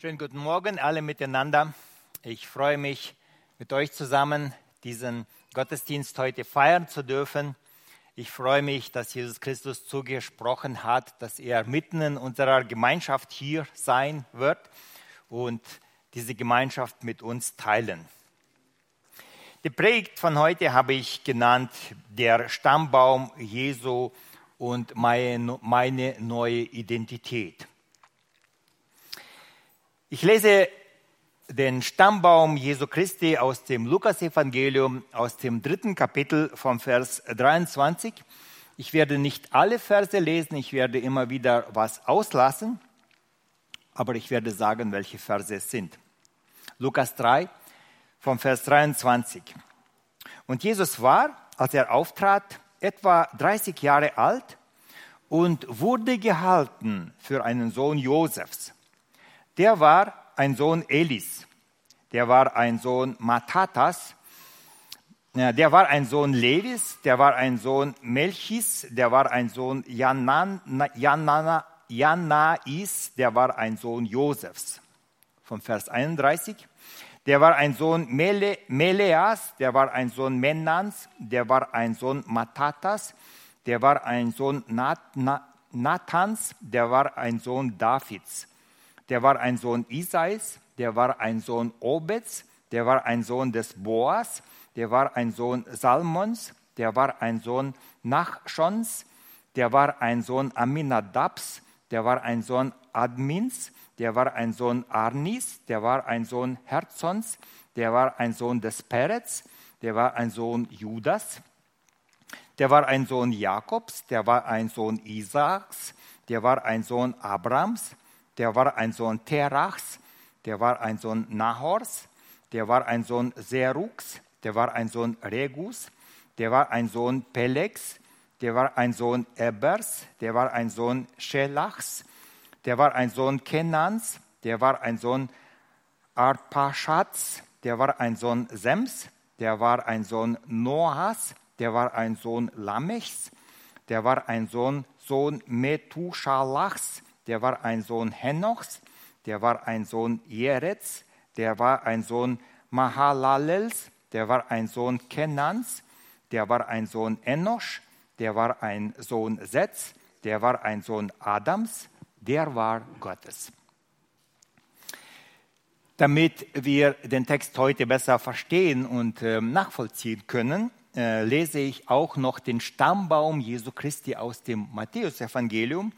Schönen guten Morgen alle miteinander. Ich freue mich, mit euch zusammen diesen Gottesdienst heute feiern zu dürfen. Ich freue mich, dass Jesus Christus zugesprochen hat, dass er mitten in unserer Gemeinschaft hier sein wird und diese Gemeinschaft mit uns teilen. Die Predigt von heute habe ich genannt, der Stammbaum Jesu und meine, meine neue Identität. Ich lese den Stammbaum Jesu Christi aus dem Lukasevangelium aus dem dritten Kapitel vom Vers 23. Ich werde nicht alle Verse lesen, ich werde immer wieder was auslassen, aber ich werde sagen, welche Verse es sind. Lukas 3 vom Vers 23. Und Jesus war, als er auftrat, etwa 30 Jahre alt und wurde gehalten für einen Sohn Josefs der war ein Sohn Elis, der war ein Sohn Matatas, der war ein Sohn Levis, der war ein Sohn Melchis, der war ein Sohn Janais, der war ein Sohn Josefs. Von Vers 31. Der war ein Sohn Mele, Meleas, der war ein Sohn Menans, der war ein Sohn Matatas, der war ein Sohn Nat, Nathans, der war ein Sohn Davids der war ein Sohn Isais, der war ein Sohn Obeds, der war ein Sohn des Boas, der war ein Sohn Salmons, der war ein Sohn Nachschons, der war ein Sohn Aminadabs, der war ein Sohn Admins, der war ein Sohn Arnis, der war ein Sohn Herzons, der war ein Sohn des Peretz, der war ein Sohn Judas, der war ein Sohn Jakobs, der war ein Sohn Isaaks, der war ein Sohn Abrams, der war ein Sohn Terachs, der war ein Sohn Nahors, der war ein Sohn Seruks, der war ein Sohn Regus, der war ein Sohn Pelex, der war ein Sohn Ebers, der war ein Sohn Schelachs, der war ein Sohn Kenans, der war ein Sohn Arpachats, der war ein Sohn Sems, der war ein Sohn Noahs, der war ein Sohn Lamechs, der war ein Sohn, Sohn Methuschalachs, der war ein Sohn Henochs, der war ein Sohn Jerets, der war ein Sohn Mahalalels, der war ein Sohn Kenans, der war ein Sohn Enosch, der war ein Sohn Setz, der war ein Sohn Adams, der war Gottes. Damit wir den Text heute besser verstehen und äh, nachvollziehen können, äh, lese ich auch noch den Stammbaum Jesu Christi aus dem Matthäusevangelium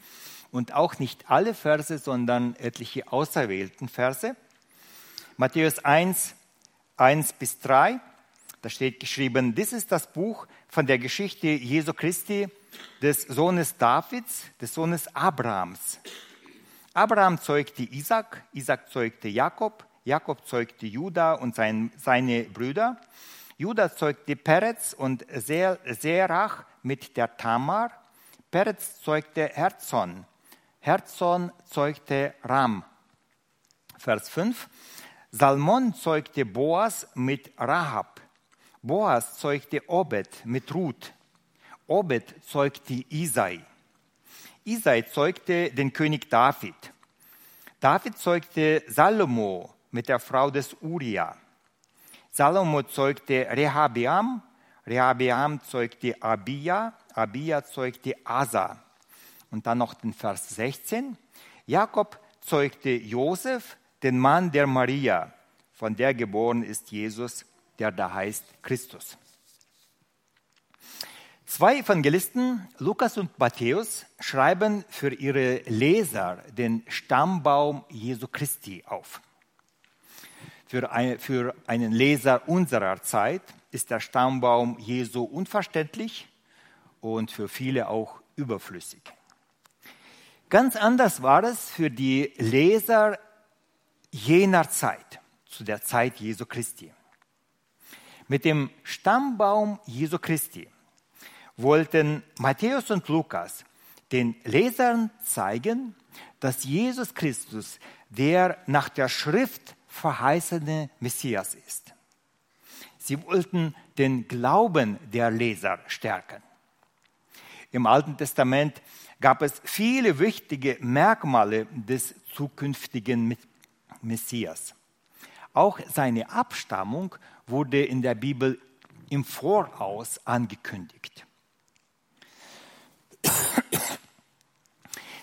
und auch nicht alle Verse, sondern etliche auserwählten Verse. Matthäus 1, 1 bis 3, da steht geschrieben, dies ist das Buch von der Geschichte Jesu Christi, des Sohnes Davids, des Sohnes Abrahams. Abraham zeugte Isaac, Isaac zeugte Jakob, Jakob zeugte Judah und sein, seine Brüder. Judah zeugte Peretz und Serach mit der Tamar. Peretz zeugte Herzon. Herzon zeugte Ram. Vers 5. Salmon zeugte Boas mit Rahab. Boas zeugte Obed mit Ruth. Obed zeugte Isai. Isai zeugte den König David. David zeugte Salomo mit der Frau des Uria. Salomo zeugte Rehabeam. Rehabeam zeugte Abia. Abia zeugte Asa. Und dann noch den Vers 16. Jakob zeugte Josef, den Mann der Maria, von der geboren ist Jesus, der da heißt Christus. Zwei Evangelisten, Lukas und Matthäus, schreiben für ihre Leser den Stammbaum Jesu Christi auf. Für, ein, für einen Leser unserer Zeit ist der Stammbaum Jesu unverständlich und für viele auch überflüssig. Ganz anders war es für die Leser jener Zeit, zu der Zeit Jesu Christi. Mit dem Stammbaum Jesu Christi wollten Matthäus und Lukas den Lesern zeigen, dass Jesus Christus der nach der Schrift verheißene Messias ist. Sie wollten den Glauben der Leser stärken. Im Alten Testament gab es viele wichtige Merkmale des zukünftigen Messias. Auch seine Abstammung wurde in der Bibel im Voraus angekündigt.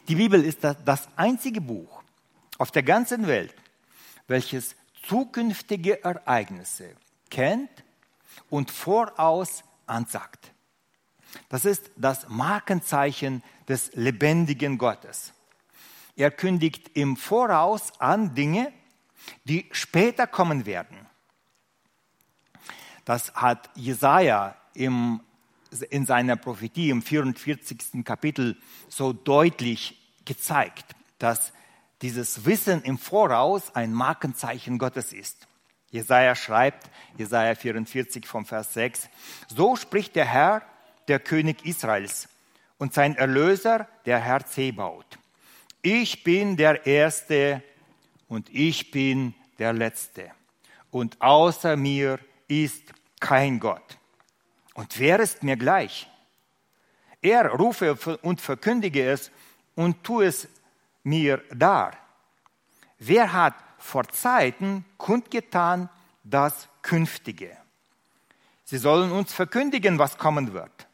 Die Bibel ist das einzige Buch auf der ganzen Welt, welches zukünftige Ereignisse kennt und voraus ansagt. Das ist das Markenzeichen des lebendigen Gottes. Er kündigt im Voraus an Dinge, die später kommen werden. Das hat Jesaja im, in seiner Prophetie im 44. Kapitel so deutlich gezeigt, dass dieses Wissen im Voraus ein Markenzeichen Gottes ist. Jesaja schreibt, Jesaja 44 vom Vers 6, so spricht der Herr, der König Israels und sein Erlöser, der Herr Zebaut. Ich bin der Erste und ich bin der Letzte. Und außer mir ist kein Gott. Und wer ist mir gleich? Er rufe und verkündige es und tue es mir dar. Wer hat vor Zeiten kundgetan das Künftige? Sie sollen uns verkündigen, was kommen wird.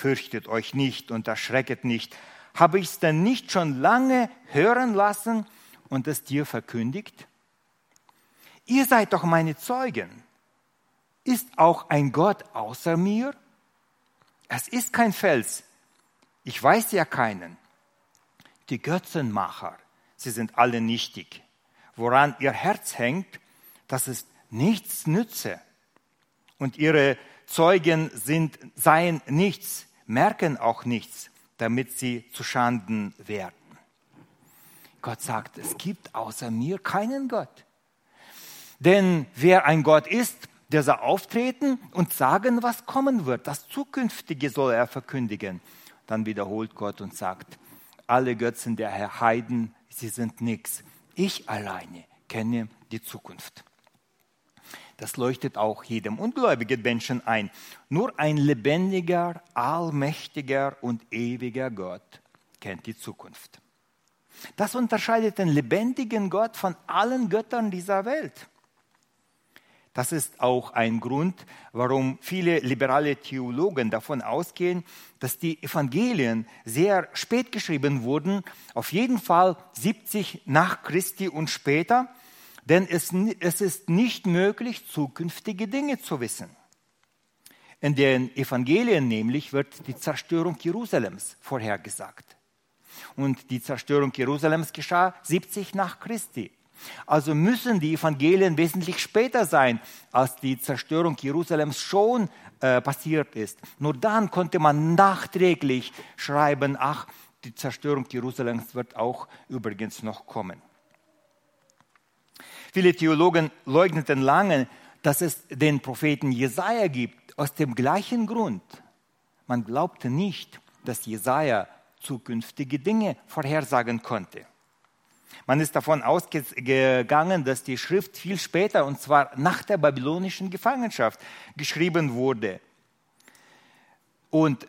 Fürchtet euch nicht und erschrecket nicht. Habe ich es denn nicht schon lange hören lassen und es dir verkündigt? Ihr seid doch meine Zeugen. Ist auch ein Gott außer mir? Es ist kein Fels. Ich weiß ja keinen. Die Götzenmacher, sie sind alle nichtig. Woran ihr Herz hängt, das ist nichts nütze. Und ihre Zeugen sind, seien nichts, merken auch nichts, damit sie zu Schanden werden. Gott sagt, es gibt außer mir keinen Gott. Denn wer ein Gott ist, der soll auftreten und sagen, was kommen wird. Das Zukünftige soll er verkündigen. Dann wiederholt Gott und sagt, alle Götzen der Herr Heiden, sie sind nichts. Ich alleine kenne die Zukunft. Das leuchtet auch jedem ungläubigen Menschen ein. Nur ein lebendiger, allmächtiger und ewiger Gott kennt die Zukunft. Das unterscheidet den lebendigen Gott von allen Göttern dieser Welt. Das ist auch ein Grund, warum viele liberale Theologen davon ausgehen, dass die Evangelien sehr spät geschrieben wurden, auf jeden Fall 70 nach Christi und später, denn es, es ist nicht möglich, zukünftige Dinge zu wissen. In den Evangelien nämlich wird die Zerstörung Jerusalems vorhergesagt. Und die Zerstörung Jerusalems geschah 70 nach Christi. Also müssen die Evangelien wesentlich später sein, als die Zerstörung Jerusalems schon äh, passiert ist. Nur dann konnte man nachträglich schreiben, ach, die Zerstörung Jerusalems wird auch übrigens noch kommen. Viele Theologen leugneten lange, dass es den Propheten Jesaja gibt, aus dem gleichen Grund. Man glaubte nicht, dass Jesaja zukünftige Dinge vorhersagen konnte. Man ist davon ausgegangen, dass die Schrift viel später, und zwar nach der babylonischen Gefangenschaft, geschrieben wurde. Und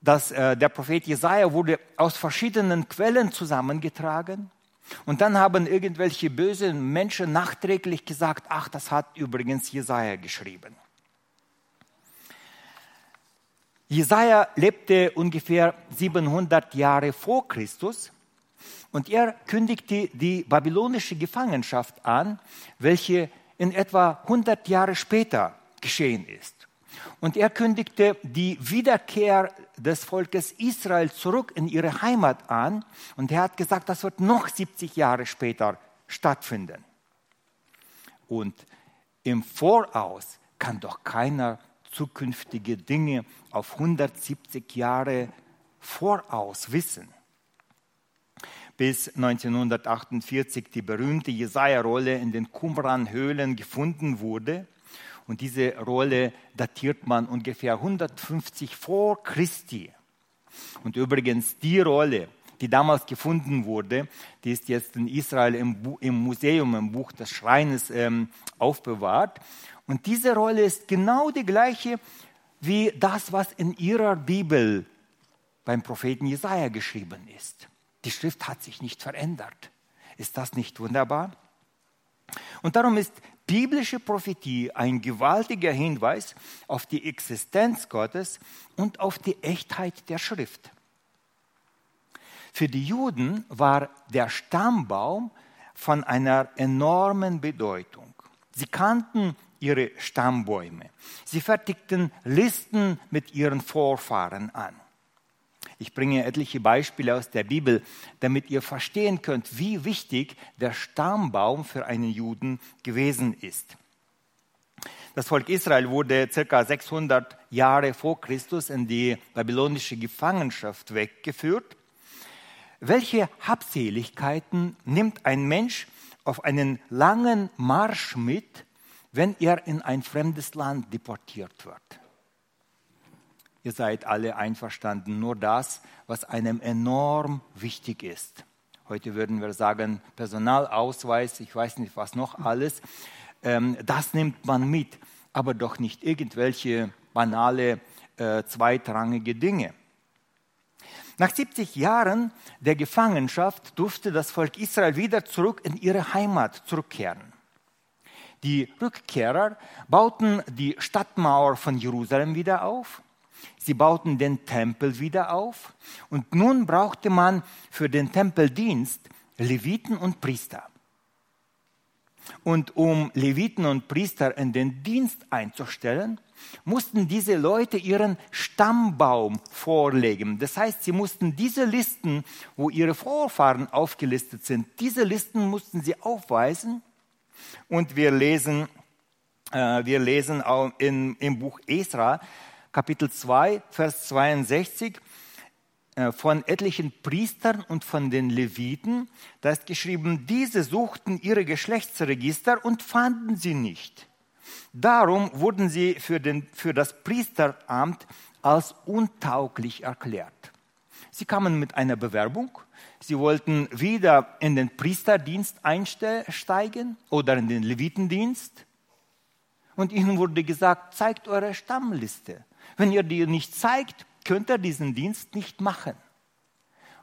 dass äh, der Prophet Jesaja wurde aus verschiedenen Quellen zusammengetragen. Und dann haben irgendwelche bösen Menschen nachträglich gesagt, ach, das hat übrigens Jesaja geschrieben. Jesaja lebte ungefähr 700 Jahre vor Christus und er kündigte die babylonische Gefangenschaft an, welche in etwa 100 Jahre später geschehen ist. Und er kündigte die Wiederkehr des Volkes Israel zurück in ihre Heimat an. Und er hat gesagt, das wird noch 70 Jahre später stattfinden. Und im Voraus kann doch keiner zukünftige Dinge auf 170 Jahre voraus wissen bis 1948 die berühmte Jesaja-Rolle in den Qumran-Höhlen gefunden wurde. Und diese Rolle datiert man ungefähr 150 vor Christi. Und übrigens die Rolle, die damals gefunden wurde, die ist jetzt in Israel im, im Museum, im Buch des Schreines ähm, aufbewahrt. Und diese Rolle ist genau die gleiche wie das, was in ihrer Bibel beim Propheten Jesaja geschrieben ist. Die Schrift hat sich nicht verändert. Ist das nicht wunderbar? Und darum ist biblische Prophetie ein gewaltiger Hinweis auf die Existenz Gottes und auf die Echtheit der Schrift. Für die Juden war der Stammbaum von einer enormen Bedeutung. Sie kannten ihre Stammbäume. Sie fertigten Listen mit ihren Vorfahren an. Ich bringe etliche Beispiele aus der Bibel, damit ihr verstehen könnt, wie wichtig der Stammbaum für einen Juden gewesen ist. Das Volk Israel wurde ca. 600 Jahre vor Christus in die babylonische Gefangenschaft weggeführt. Welche Habseligkeiten nimmt ein Mensch auf einen langen Marsch mit, wenn er in ein fremdes Land deportiert wird? Ihr seid alle einverstanden, nur das, was einem enorm wichtig ist. Heute würden wir sagen, Personalausweis, ich weiß nicht was noch alles, ähm, das nimmt man mit, aber doch nicht irgendwelche banale, äh, zweitrangige Dinge. Nach 70 Jahren der Gefangenschaft durfte das Volk Israel wieder zurück in ihre Heimat zurückkehren. Die Rückkehrer bauten die Stadtmauer von Jerusalem wieder auf. Sie bauten den Tempel wieder auf. Und nun brauchte man für den Tempeldienst Leviten und Priester. Und um Leviten und Priester in den Dienst einzustellen, mussten diese Leute ihren Stammbaum vorlegen. Das heißt, sie mussten diese Listen, wo ihre Vorfahren aufgelistet sind, diese Listen mussten sie aufweisen. Und wir lesen, äh, wir lesen auch in, im Buch Esra, Kapitel 2, Vers 62, äh, von etlichen Priestern und von den Leviten. Da ist geschrieben, diese suchten ihre Geschlechtsregister und fanden sie nicht. Darum wurden sie für, den, für das Priesteramt als untauglich erklärt. Sie kamen mit einer Bewerbung. Sie wollten wieder in den Priesterdienst einsteigen oder in den Levitendienst. Und ihnen wurde gesagt, zeigt eure Stammliste. Wenn ihr die nicht zeigt, könnt ihr diesen Dienst nicht machen.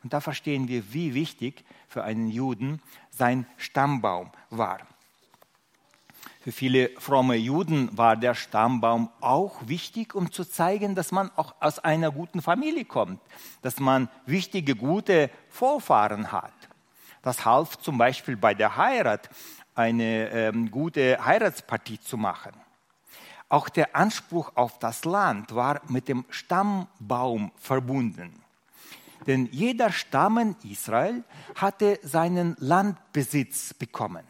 Und da verstehen wir, wie wichtig für einen Juden sein Stammbaum war. Für viele fromme Juden war der Stammbaum auch wichtig, um zu zeigen, dass man auch aus einer guten Familie kommt, dass man wichtige, gute Vorfahren hat. Das half zum Beispiel bei der Heirat, eine ähm, gute Heiratspartie zu machen. Auch der Anspruch auf das Land war mit dem Stammbaum verbunden. Denn jeder Stamm in Israel hatte seinen Landbesitz bekommen.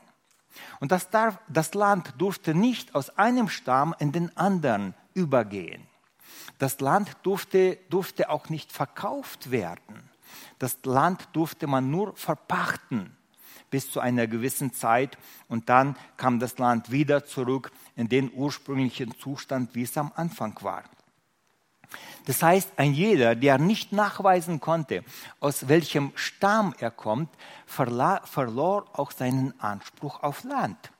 Und das, darf, das Land durfte nicht aus einem Stamm in den anderen übergehen. Das Land durfte, durfte auch nicht verkauft werden. Das Land durfte man nur verpachten bis zu einer gewissen Zeit und dann kam das Land wieder zurück in den ursprünglichen Zustand, wie es am Anfang war. Das heißt, ein jeder, der nicht nachweisen konnte, aus welchem Stamm er kommt, verlor auch seinen Anspruch auf Land.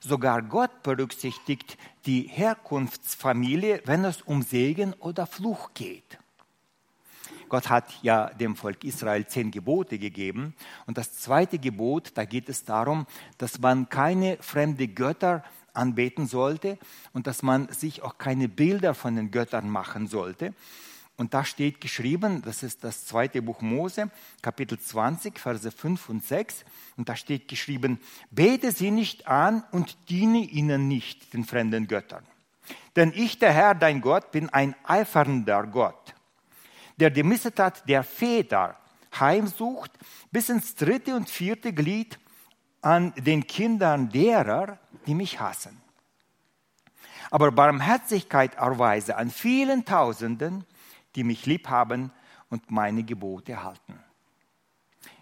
Sogar Gott berücksichtigt die Herkunftsfamilie, wenn es um Segen oder Fluch geht. Gott hat ja dem Volk Israel zehn Gebote gegeben. Und das zweite Gebot, da geht es darum, dass man keine fremde Götter anbeten sollte und dass man sich auch keine Bilder von den Göttern machen sollte. Und da steht geschrieben, das ist das zweite Buch Mose, Kapitel 20, Verse 5 und 6. Und da steht geschrieben, bete sie nicht an und diene ihnen nicht, den fremden Göttern. Denn ich, der Herr, dein Gott, bin ein eifernder Gott, der die Missetat der Väter heimsucht bis ins dritte und vierte Glied an den Kindern derer, die mich hassen. Aber Barmherzigkeit erweise an vielen Tausenden, die mich lieb haben und meine Gebote halten.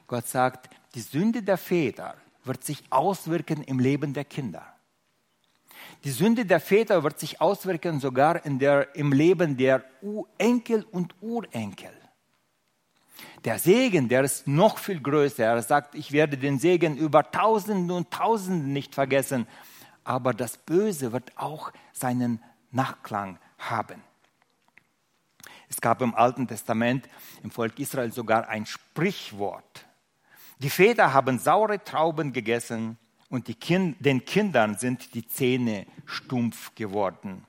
Gott sagt, die Sünde der Väter wird sich auswirken im Leben der Kinder. Die Sünde der Väter wird sich auswirken sogar in der, im Leben der Enkel und Urenkel. Der Segen, der ist noch viel größer. Er sagt, ich werde den Segen über Tausende und Tausende nicht vergessen. Aber das Böse wird auch seinen Nachklang haben. Es gab im Alten Testament im Volk Israel sogar ein Sprichwort. Die Väter haben saure Trauben gegessen und kind, den Kindern sind die Zähne stumpf geworden.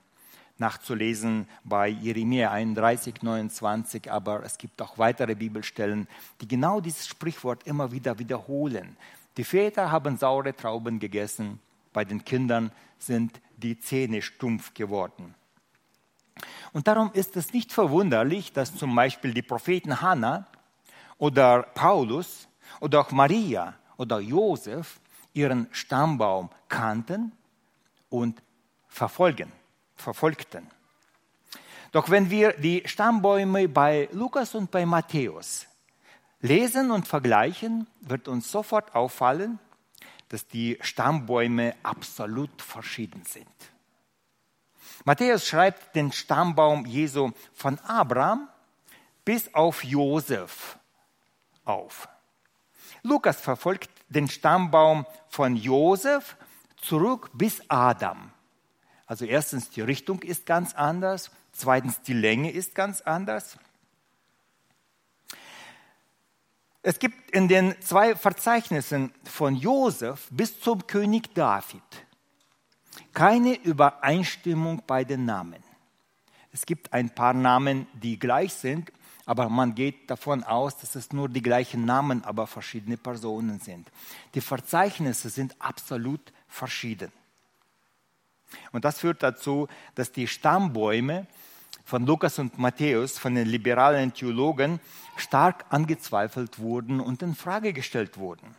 Nachzulesen bei Jeremia 31, 29, aber es gibt auch weitere Bibelstellen, die genau dieses Sprichwort immer wieder wiederholen. Die Väter haben saure Trauben gegessen, bei den Kindern sind die Zähne stumpf geworden. Und darum ist es nicht verwunderlich, dass zum Beispiel die Propheten Hannah oder Paulus oder auch Maria oder Josef ihren Stammbaum kannten und verfolgen, verfolgten. Doch wenn wir die Stammbäume bei Lukas und bei Matthäus lesen und vergleichen, wird uns sofort auffallen, dass die Stammbäume absolut verschieden sind. Matthäus schreibt den Stammbaum Jesu von Abraham bis auf Josef auf. Lukas verfolgt den Stammbaum von Josef zurück bis Adam. Also erstens, die Richtung ist ganz anders, zweitens, die Länge ist ganz anders. Es gibt in den zwei Verzeichnissen von Josef bis zum König David keine Übereinstimmung bei den Namen. Es gibt ein paar Namen, die gleich sind, aber man geht davon aus, dass es nur die gleichen Namen, aber verschiedene Personen sind. Die Verzeichnisse sind absolut verschieden. Und das führt dazu, dass die Stammbäume von Lukas und Matthäus, von den liberalen Theologen, stark angezweifelt wurden und in Frage gestellt wurden.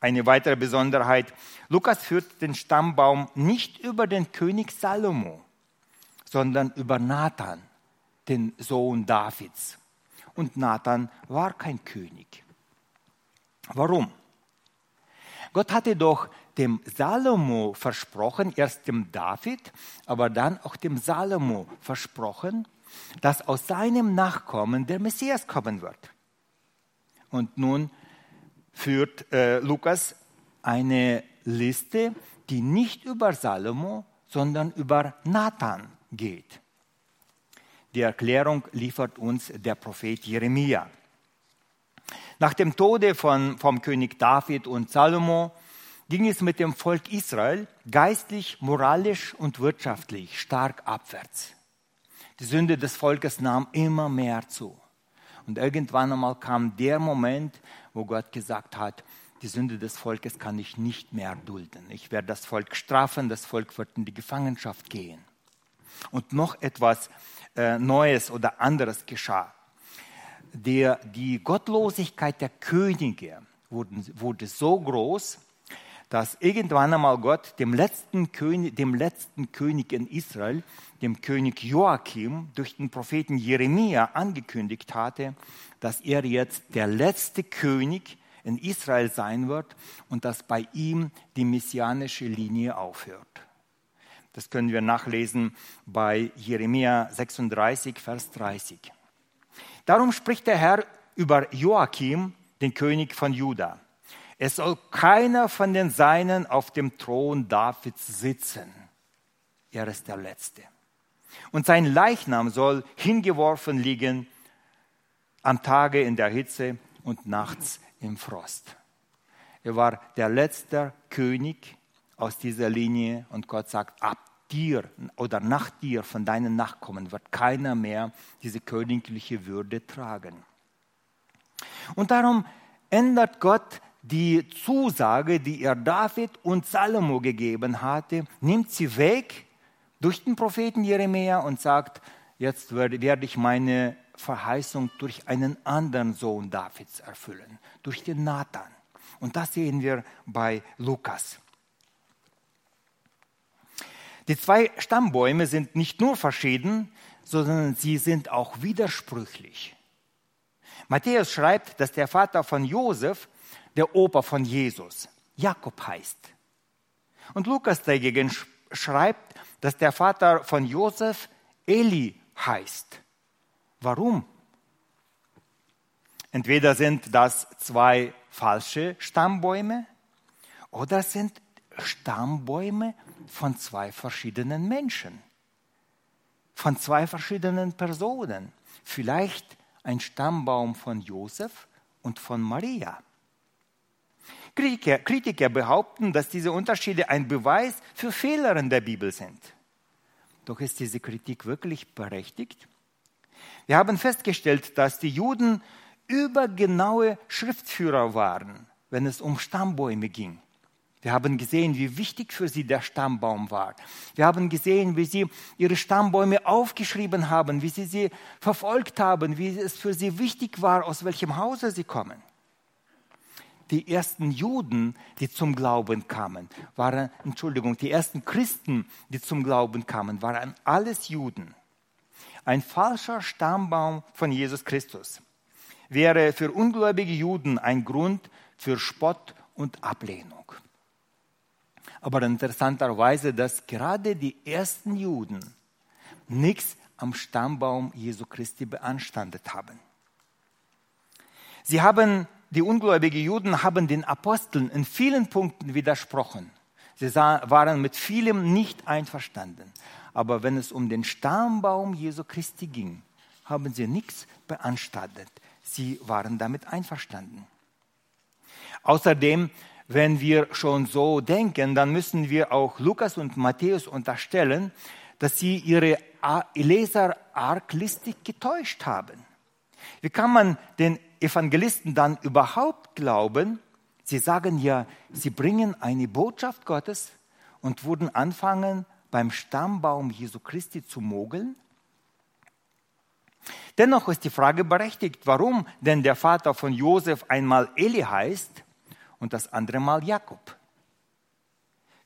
Eine weitere Besonderheit, Lukas führt den Stammbaum nicht über den König Salomo, sondern über Nathan, den Sohn Davids. Und Nathan war kein König. Warum? Gott hatte doch dem Salomo versprochen, erst dem David, aber dann auch dem Salomo versprochen, dass aus seinem Nachkommen der Messias kommen wird. Und nun führt äh, Lukas eine Liste, die nicht über Salomo, sondern über Nathan geht. Die Erklärung liefert uns der Prophet Jeremia. Nach dem Tode von, vom König David und Salomo ging es mit dem Volk Israel geistlich, moralisch und wirtschaftlich stark abwärts. Die Sünde des Volkes nahm immer mehr zu. Und irgendwann einmal kam der Moment, wo Gott gesagt hat, die Sünde des Volkes kann ich nicht mehr dulden. Ich werde das Volk strafen, das Volk wird in die Gefangenschaft gehen. Und noch etwas äh, Neues oder anderes geschah. Der, die Gottlosigkeit der Könige wurde, wurde so groß, dass irgendwann einmal Gott dem letzten, König, dem letzten König in Israel, dem König Joachim, durch den Propheten Jeremia angekündigt hatte, dass er jetzt der letzte König in Israel sein wird und dass bei ihm die messianische Linie aufhört. Das können wir nachlesen bei Jeremia 36, Vers 30. Darum spricht der Herr über Joachim, den König von Juda. Es soll keiner von den Seinen auf dem Thron Davids sitzen. Er ist der Letzte. Und sein Leichnam soll hingeworfen liegen am Tage in der Hitze und nachts im Frost. Er war der letzte König aus dieser Linie und Gott sagt, ab dir oder nach dir von deinen Nachkommen wird keiner mehr diese königliche Würde tragen. Und darum ändert Gott die Zusage, die er David und Salomo gegeben hatte, nimmt sie weg durch den Propheten Jeremia und sagt, jetzt werde ich meine Verheißung durch einen anderen Sohn Davids erfüllen, durch den Nathan. Und das sehen wir bei Lukas. Die zwei Stammbäume sind nicht nur verschieden, sondern sie sind auch widersprüchlich. Matthäus schreibt, dass der Vater von Josef der Opa von Jesus Jakob heißt. Und Lukas dagegen schreibt, dass der Vater von Josef Eli heißt. Warum? Entweder sind das zwei falsche Stammbäume oder sind Stammbäume von zwei verschiedenen Menschen, von zwei verschiedenen Personen. Vielleicht ein Stammbaum von Josef und von Maria. Kritiker, Kritiker behaupten, dass diese Unterschiede ein Beweis für Fehler in der Bibel sind. Doch ist diese Kritik wirklich berechtigt? Wir haben festgestellt, dass die Juden übergenaue Schriftführer waren, wenn es um Stammbäume ging. Wir haben gesehen, wie wichtig für sie der Stammbaum war. Wir haben gesehen, wie sie ihre Stammbäume aufgeschrieben haben, wie sie sie verfolgt haben, wie es für sie wichtig war, aus welchem Hause sie kommen. Die ersten Juden, die zum Glauben kamen, waren, Entschuldigung, die ersten Christen, die zum Glauben kamen, waren alles Juden. Ein falscher Stammbaum von Jesus Christus wäre für ungläubige Juden ein Grund für Spott und Ablehnung. Aber interessanterweise, dass gerade die ersten Juden nichts am Stammbaum Jesu Christi beanstandet haben. Sie haben, die ungläubigen Juden haben den Aposteln in vielen Punkten widersprochen. Sie waren mit vielem nicht einverstanden. Aber wenn es um den Stammbaum Jesu Christi ging, haben sie nichts beanstandet. Sie waren damit einverstanden. Außerdem, wenn wir schon so denken, dann müssen wir auch Lukas und Matthäus unterstellen, dass sie ihre Leser arglistig getäuscht haben. Wie kann man den Evangelisten dann überhaupt glauben? Sie sagen ja, sie bringen eine Botschaft Gottes und würden anfangen, beim Stammbaum Jesu Christi zu mogeln? Dennoch ist die Frage berechtigt, warum denn der Vater von Josef einmal Eli heißt und das andere Mal Jakob.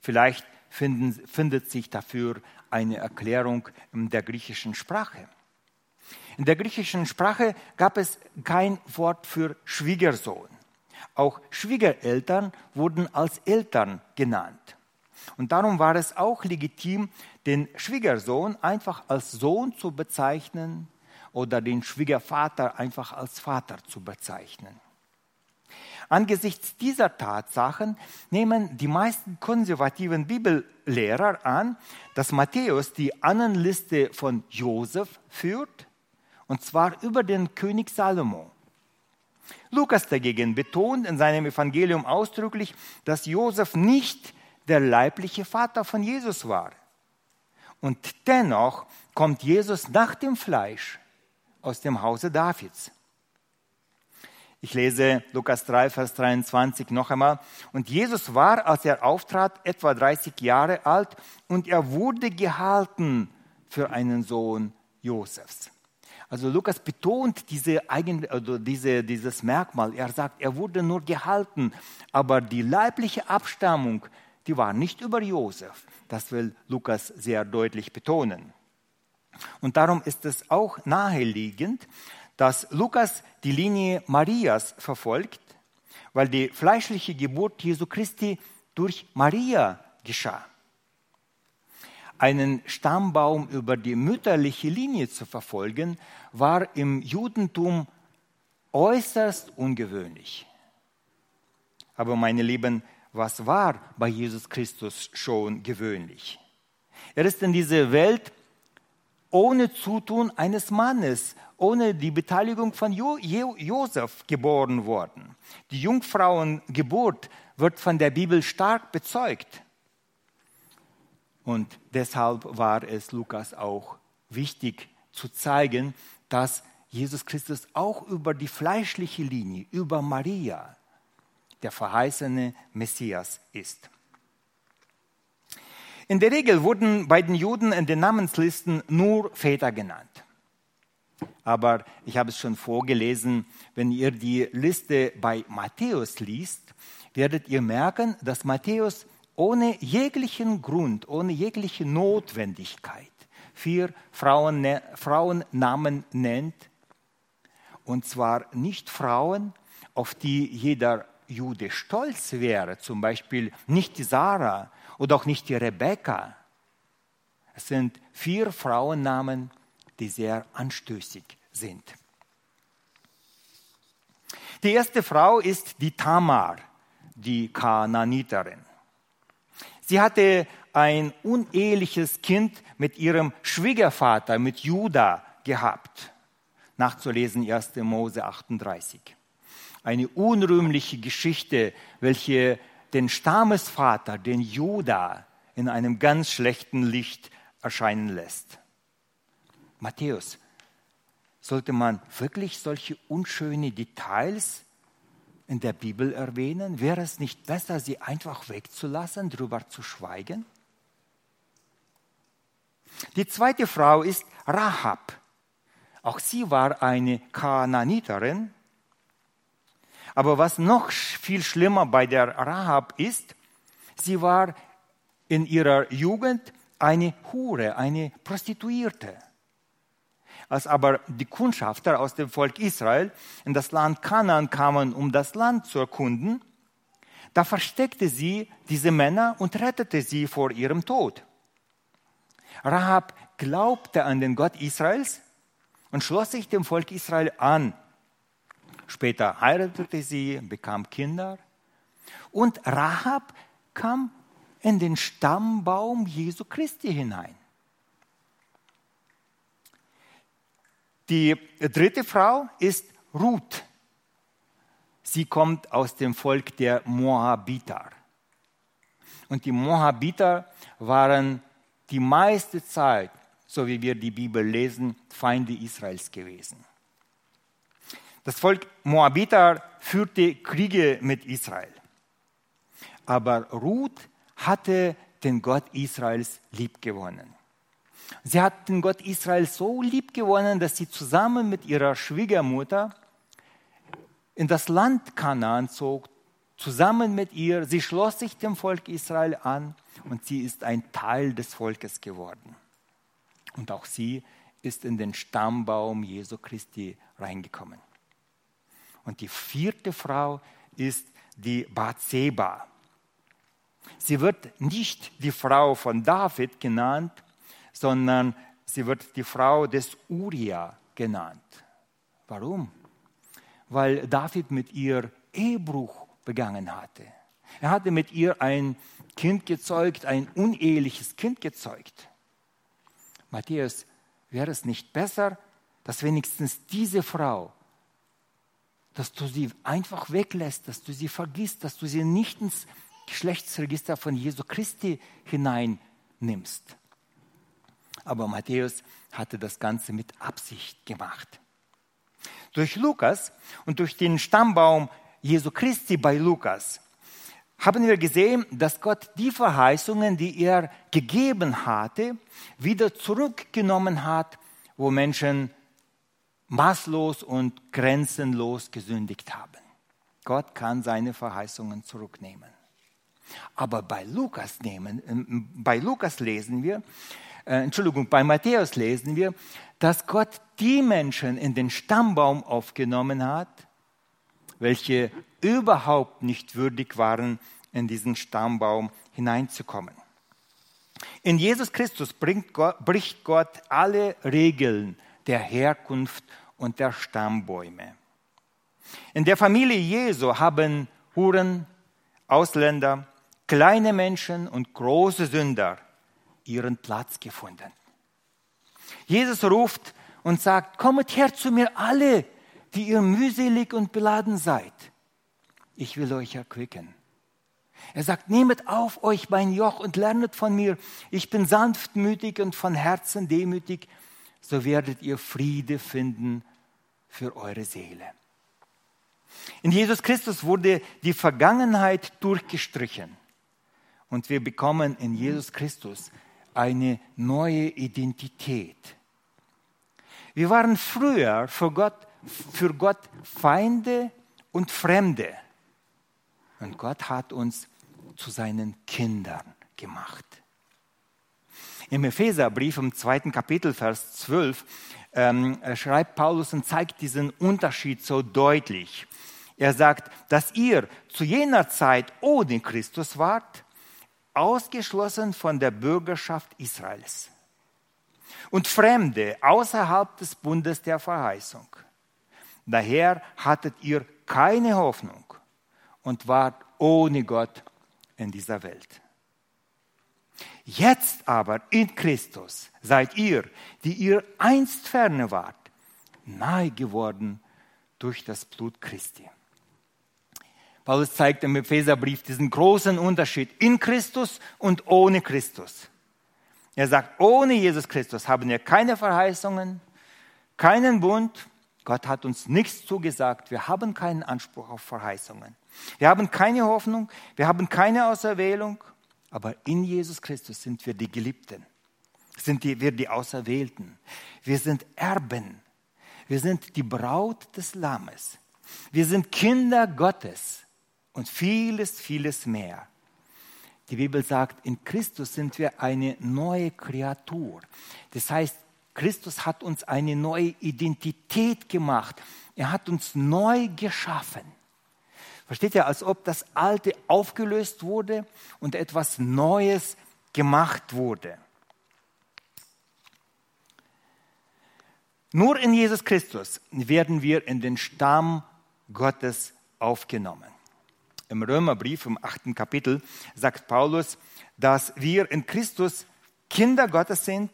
Vielleicht finden, findet sich dafür eine Erklärung in der griechischen Sprache. In der griechischen Sprache gab es kein Wort für Schwiegersohn. Auch Schwiegereltern wurden als Eltern genannt. Und darum war es auch legitim, den Schwiegersohn einfach als Sohn zu bezeichnen oder den Schwiegervater einfach als Vater zu bezeichnen. Angesichts dieser Tatsachen nehmen die meisten konservativen Bibellehrer an, dass Matthäus die Annenliste von Josef führt, und zwar über den König Salomo. Lukas dagegen betont in seinem Evangelium ausdrücklich, dass Josef nicht der leibliche Vater von Jesus war. Und dennoch kommt Jesus nach dem Fleisch aus dem Hause Davids. Ich lese Lukas 3, Vers 23 noch einmal. Und Jesus war, als er auftrat, etwa 30 Jahre alt und er wurde gehalten für einen Sohn Josefs. Also Lukas betont diese eigen, also diese, dieses Merkmal. Er sagt, er wurde nur gehalten, aber die leibliche Abstammung, die war nicht über Josef. Das will Lukas sehr deutlich betonen. Und darum ist es auch naheliegend, dass Lukas die Linie Marias verfolgt, weil die fleischliche Geburt Jesu Christi durch Maria geschah einen Stammbaum über die mütterliche Linie zu verfolgen, war im Judentum äußerst ungewöhnlich. Aber meine Lieben, was war bei Jesus Christus schon gewöhnlich? Er ist in diese Welt ohne Zutun eines Mannes, ohne die Beteiligung von jo jo Josef geboren worden. Die Jungfrauengeburt wird von der Bibel stark bezeugt. Und deshalb war es Lukas auch wichtig zu zeigen, dass Jesus Christus auch über die fleischliche Linie, über Maria, der verheißene Messias ist. In der Regel wurden bei den Juden in den Namenslisten nur Väter genannt. Aber ich habe es schon vorgelesen, wenn ihr die Liste bei Matthäus liest, werdet ihr merken, dass Matthäus ohne jeglichen Grund, ohne jegliche Notwendigkeit vier Frauen, Frauennamen nennt. Und zwar nicht Frauen, auf die jeder Jude stolz wäre, zum Beispiel nicht die Sarah oder auch nicht die Rebekka. Es sind vier Frauennamen, die sehr anstößig sind. Die erste Frau ist die Tamar, die Kananiterin. Sie hatte ein uneheliches Kind mit ihrem Schwiegervater, mit Judah, gehabt. Nachzulesen 1. Mose 38. eine unrühmliche Geschichte, welche den Stammesvater, den Juda, in einem ganz schlechten Licht erscheinen lässt. Matthäus, sollte man wirklich solche unschöne Details in der Bibel erwähnen? Wäre es nicht besser, sie einfach wegzulassen, darüber zu schweigen? Die zweite Frau ist Rahab. Auch sie war eine Kanaaniterin. Aber was noch viel schlimmer bei der Rahab ist, sie war in ihrer Jugend eine Hure, eine Prostituierte. Als aber die Kundschafter aus dem Volk Israel in das Land Kanaan kamen, um das Land zu erkunden, da versteckte sie diese Männer und rettete sie vor ihrem Tod. Rahab glaubte an den Gott Israels und schloss sich dem Volk Israel an. Später heiratete sie, bekam Kinder. Und Rahab kam in den Stammbaum Jesu Christi hinein. Die dritte Frau ist Ruth. Sie kommt aus dem Volk der Moabiter. Und die Moabiter waren die meiste Zeit, so wie wir die Bibel lesen, Feinde Israels gewesen. Das Volk Moabiter führte Kriege mit Israel. Aber Ruth hatte den Gott Israels liebgewonnen. Sie hat den Gott Israels so liebgewonnen, dass sie zusammen mit ihrer Schwiegermutter in das Land Kanaan zog, zusammen mit ihr. Sie schloss sich dem Volk Israel an und sie ist ein Teil des Volkes geworden. Und auch sie ist in den Stammbaum Jesu Christi reingekommen. Und die vierte Frau ist die Bathseba. Sie wird nicht die Frau von David genannt, sondern sie wird die Frau des Uria genannt. Warum? Weil David mit ihr Ehebruch begangen hatte. Er hatte mit ihr ein Kind gezeugt, ein uneheliches Kind gezeugt. Matthäus, wäre es nicht besser, dass wenigstens diese Frau, dass du sie einfach weglässt, dass du sie vergisst, dass du sie nicht ins Geschlechtsregister von Jesu Christi hineinnimmst. Aber Matthäus hatte das Ganze mit Absicht gemacht. Durch Lukas und durch den Stammbaum Jesu Christi bei Lukas haben wir gesehen, dass Gott die Verheißungen, die er gegeben hatte, wieder zurückgenommen hat, wo Menschen maßlos und grenzenlos gesündigt haben. Gott kann seine Verheißungen zurücknehmen. Aber bei Lukas, nehmen, äh, bei Lukas lesen wir, äh, Entschuldigung, bei Matthäus lesen wir, dass Gott die Menschen in den Stammbaum aufgenommen hat, welche überhaupt nicht würdig waren, in diesen Stammbaum hineinzukommen. In Jesus Christus bricht Gott alle Regeln der Herkunft und der Stammbäume. In der Familie Jesu haben Huren, Ausländer, kleine Menschen und große Sünder ihren Platz gefunden. Jesus ruft und sagt, kommet her zu mir alle, die ihr mühselig und beladen seid. Ich will euch erquicken. Er sagt, nehmet auf euch mein Joch und lernet von mir. Ich bin sanftmütig und von Herzen demütig, so werdet ihr Friede finden für eure Seele. In Jesus Christus wurde die Vergangenheit durchgestrichen. Und wir bekommen in Jesus Christus eine neue Identität. Wir waren früher für Gott, für Gott Feinde und Fremde. Und Gott hat uns zu seinen Kindern gemacht. Im Epheserbrief im zweiten Kapitel, Vers 12, ähm, schreibt Paulus und zeigt diesen Unterschied so deutlich. Er sagt, dass ihr zu jener Zeit ohne Christus wart, ausgeschlossen von der Bürgerschaft Israels und Fremde außerhalb des Bundes der Verheißung. Daher hattet ihr keine Hoffnung und wart ohne Gott in dieser Welt. Jetzt aber in Christus seid ihr, die ihr einst ferne wart, nahe geworden durch das Blut Christi. Paulus zeigt im Epheserbrief diesen großen Unterschied in Christus und ohne Christus. Er sagt, ohne Jesus Christus haben wir keine Verheißungen, keinen Bund. Gott hat uns nichts zugesagt. Wir haben keinen Anspruch auf Verheißungen. Wir haben keine Hoffnung. Wir haben keine Auserwählung. Aber in Jesus Christus sind wir die Geliebten. Sind die, wir die Auserwählten. Wir sind Erben. Wir sind die Braut des Lammes. Wir sind Kinder Gottes und vieles, vieles mehr. Die Bibel sagt, in Christus sind wir eine neue Kreatur. Das heißt, Christus hat uns eine neue Identität gemacht. Er hat uns neu geschaffen. Versteht ihr, als ob das Alte aufgelöst wurde und etwas Neues gemacht wurde. Nur in Jesus Christus werden wir in den Stamm Gottes aufgenommen. Im Römerbrief im achten Kapitel sagt Paulus, dass wir in Christus Kinder Gottes sind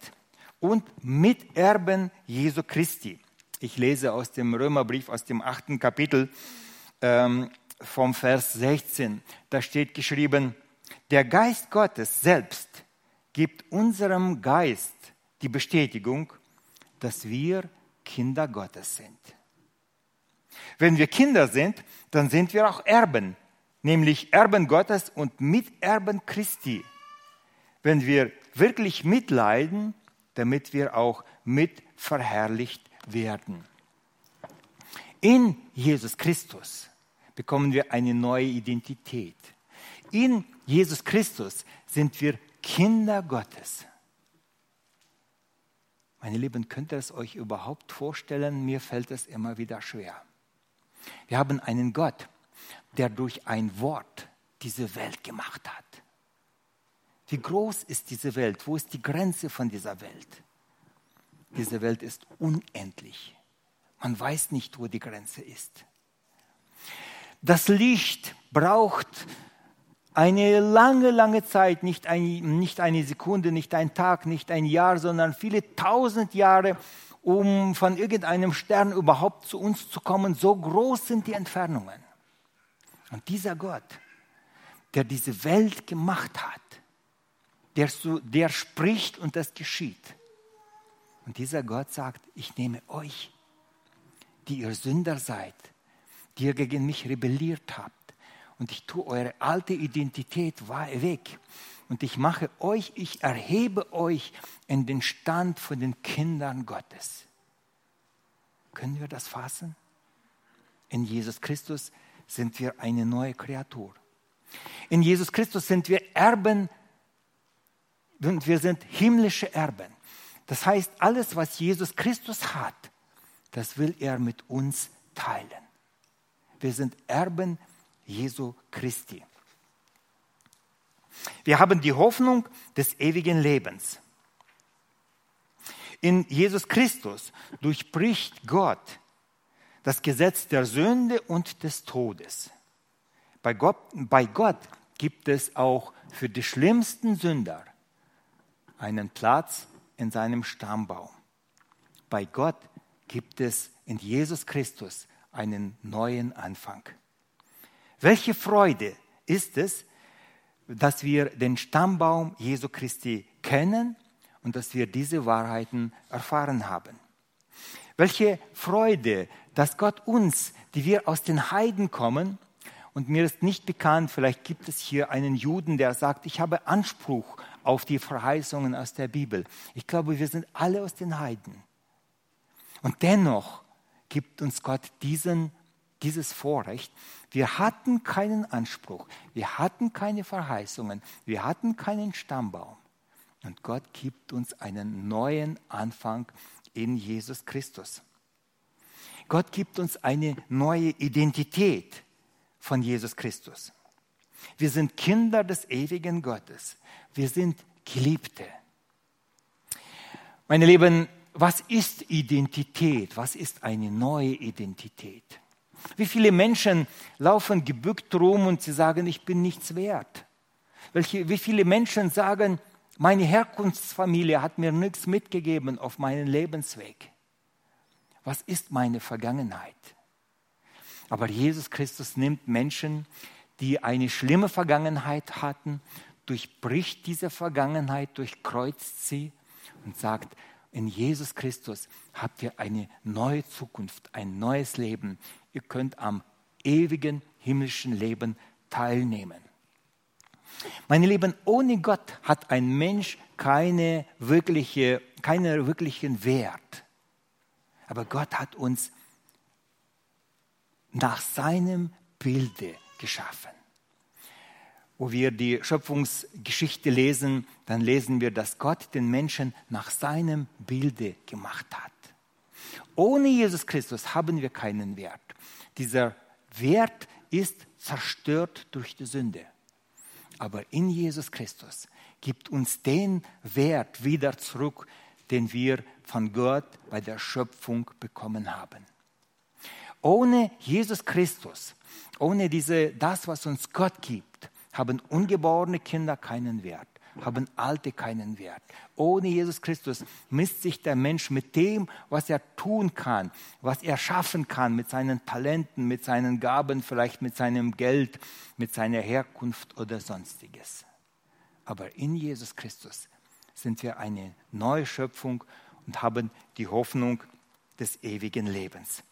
und Miterben Jesu Christi. Ich lese aus dem Römerbrief, aus dem achten Kapitel ähm, vom Vers 16. Da steht geschrieben, der Geist Gottes selbst gibt unserem Geist die Bestätigung, dass wir Kinder Gottes sind. Wenn wir Kinder sind, dann sind wir auch Erben, nämlich Erben Gottes und Miterben Christi. Wenn wir wirklich mitleiden, damit wir auch mit verherrlicht werden. In Jesus Christus bekommen wir eine neue Identität. In Jesus Christus sind wir Kinder Gottes. Meine Lieben, könnt ihr es euch überhaupt vorstellen? Mir fällt es immer wieder schwer. Wir haben einen Gott, der durch ein Wort diese Welt gemacht hat. Wie groß ist diese Welt? Wo ist die Grenze von dieser Welt? Diese Welt ist unendlich. Man weiß nicht, wo die Grenze ist. Das Licht braucht eine lange, lange Zeit, nicht, ein, nicht eine Sekunde, nicht ein Tag, nicht ein Jahr, sondern viele tausend Jahre, um von irgendeinem Stern überhaupt zu uns zu kommen. So groß sind die Entfernungen. Und dieser Gott, der diese Welt gemacht hat, der, der spricht und das geschieht. Und dieser Gott sagt, ich nehme euch, die ihr Sünder seid, die ihr gegen mich rebelliert habt, und ich tue eure alte Identität weg. Und ich mache euch, ich erhebe euch in den Stand von den Kindern Gottes. Können wir das fassen? In Jesus Christus sind wir eine neue Kreatur. In Jesus Christus sind wir Erben und wir sind himmlische Erben. Das heißt, alles, was Jesus Christus hat, das will er mit uns teilen. Wir sind Erben Jesu Christi. Wir haben die Hoffnung des ewigen Lebens. In Jesus Christus durchbricht Gott das Gesetz der Sünde und des Todes. Bei Gott, bei Gott gibt es auch für die schlimmsten Sünder einen Platz in seinem Stammbaum. Bei Gott gibt es in Jesus Christus einen neuen Anfang. Welche Freude ist es, dass wir den Stammbaum Jesu Christi kennen und dass wir diese Wahrheiten erfahren haben. Welche Freude, dass Gott uns, die wir aus den Heiden kommen, und mir ist nicht bekannt, vielleicht gibt es hier einen Juden, der sagt, ich habe Anspruch auf die Verheißungen aus der Bibel. Ich glaube, wir sind alle aus den Heiden. Und dennoch gibt uns Gott diesen, dieses Vorrecht. Wir hatten keinen Anspruch, wir hatten keine Verheißungen, wir hatten keinen Stammbaum. Und Gott gibt uns einen neuen Anfang in Jesus Christus. Gott gibt uns eine neue Identität von Jesus Christus. Wir sind Kinder des ewigen Gottes. Wir sind Geliebte. Meine Lieben, was ist Identität? Was ist eine neue Identität? Wie viele Menschen laufen gebückt rum und sie sagen, ich bin nichts wert? Welche, wie viele Menschen sagen, meine Herkunftsfamilie hat mir nichts mitgegeben auf meinen Lebensweg? Was ist meine Vergangenheit? Aber Jesus Christus nimmt Menschen, die eine schlimme Vergangenheit hatten, durchbricht diese Vergangenheit, durchkreuzt sie und sagt, in Jesus Christus habt ihr eine neue Zukunft, ein neues Leben. Ihr könnt am ewigen himmlischen Leben teilnehmen. Meine Lieben, ohne Gott hat ein Mensch keine wirkliche, keinen wirklichen Wert. Aber Gott hat uns nach seinem Bilde geschaffen. Wo wir die Schöpfungsgeschichte lesen, dann lesen wir, dass Gott den Menschen nach seinem Bilde gemacht hat. Ohne Jesus Christus haben wir keinen Wert. Dieser Wert ist zerstört durch die Sünde. Aber in Jesus Christus gibt uns den Wert wieder zurück, den wir von Gott bei der Schöpfung bekommen haben. Ohne Jesus Christus, ohne diese, das, was uns Gott gibt, haben ungeborene Kinder keinen Wert, haben Alte keinen Wert. Ohne Jesus Christus misst sich der Mensch mit dem, was er tun kann, was er schaffen kann, mit seinen Talenten, mit seinen Gaben, vielleicht mit seinem Geld, mit seiner Herkunft oder sonstiges. Aber in Jesus Christus sind wir eine neue Schöpfung und haben die Hoffnung des ewigen Lebens.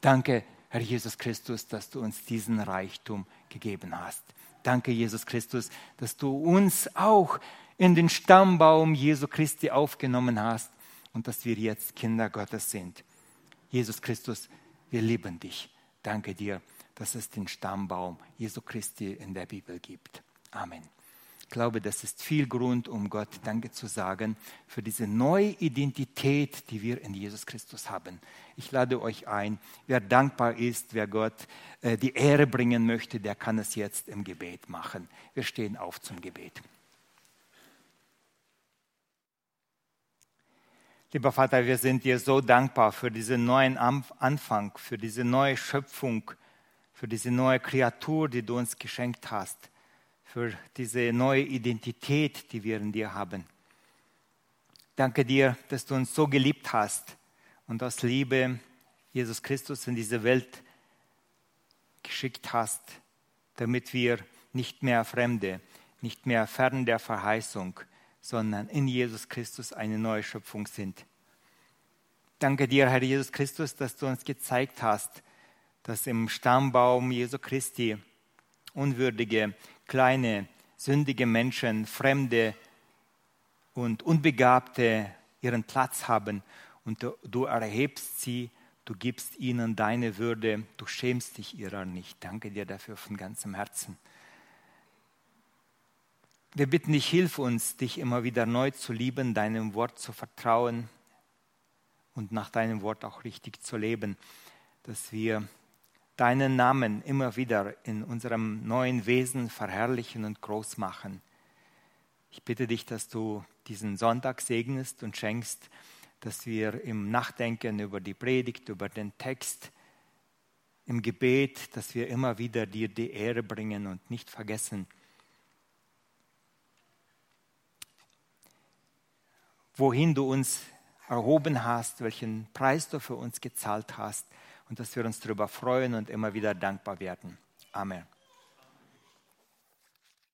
Danke, Herr Jesus Christus, dass du uns diesen Reichtum gegeben hast. Danke, Jesus Christus, dass du uns auch in den Stammbaum Jesu Christi aufgenommen hast und dass wir jetzt Kinder Gottes sind. Jesus Christus, wir lieben dich. Danke dir, dass es den Stammbaum Jesu Christi in der Bibel gibt. Amen. Ich glaube, das ist viel Grund, um Gott Danke zu sagen für diese neue Identität, die wir in Jesus Christus haben. Ich lade euch ein, wer dankbar ist, wer Gott äh, die Ehre bringen möchte, der kann es jetzt im Gebet machen. Wir stehen auf zum Gebet. Lieber Vater, wir sind dir so dankbar für diesen neuen Anfang, für diese neue Schöpfung, für diese neue Kreatur, die du uns geschenkt hast für diese neue Identität, die wir in dir haben. Danke dir, dass du uns so geliebt hast und aus Liebe Jesus Christus in diese Welt geschickt hast, damit wir nicht mehr Fremde, nicht mehr fern der Verheißung, sondern in Jesus Christus eine neue Schöpfung sind. Danke dir, Herr Jesus Christus, dass du uns gezeigt hast, dass im Stammbaum Jesu Christi unwürdige kleine, sündige Menschen, Fremde und Unbegabte ihren Platz haben und du, erhebst sie, du gibst ihnen deine Würde, du schämst dich ihrer nicht. Danke dir dafür von ganzem Herzen. Wir bitten dich, hilf uns, dich immer wieder neu zu lieben, deinem Wort zu vertrauen und nach deinem Wort auch richtig zu leben, dass wir deinen Namen immer wieder in unserem neuen Wesen verherrlichen und groß machen. Ich bitte dich, dass du diesen Sonntag segnest und schenkst, dass wir im Nachdenken über die Predigt, über den Text, im Gebet, dass wir immer wieder dir die Ehre bringen und nicht vergessen, wohin du uns erhoben hast, welchen Preis du für uns gezahlt hast und dass wir uns darüber freuen und immer wieder dankbar werden. Amen.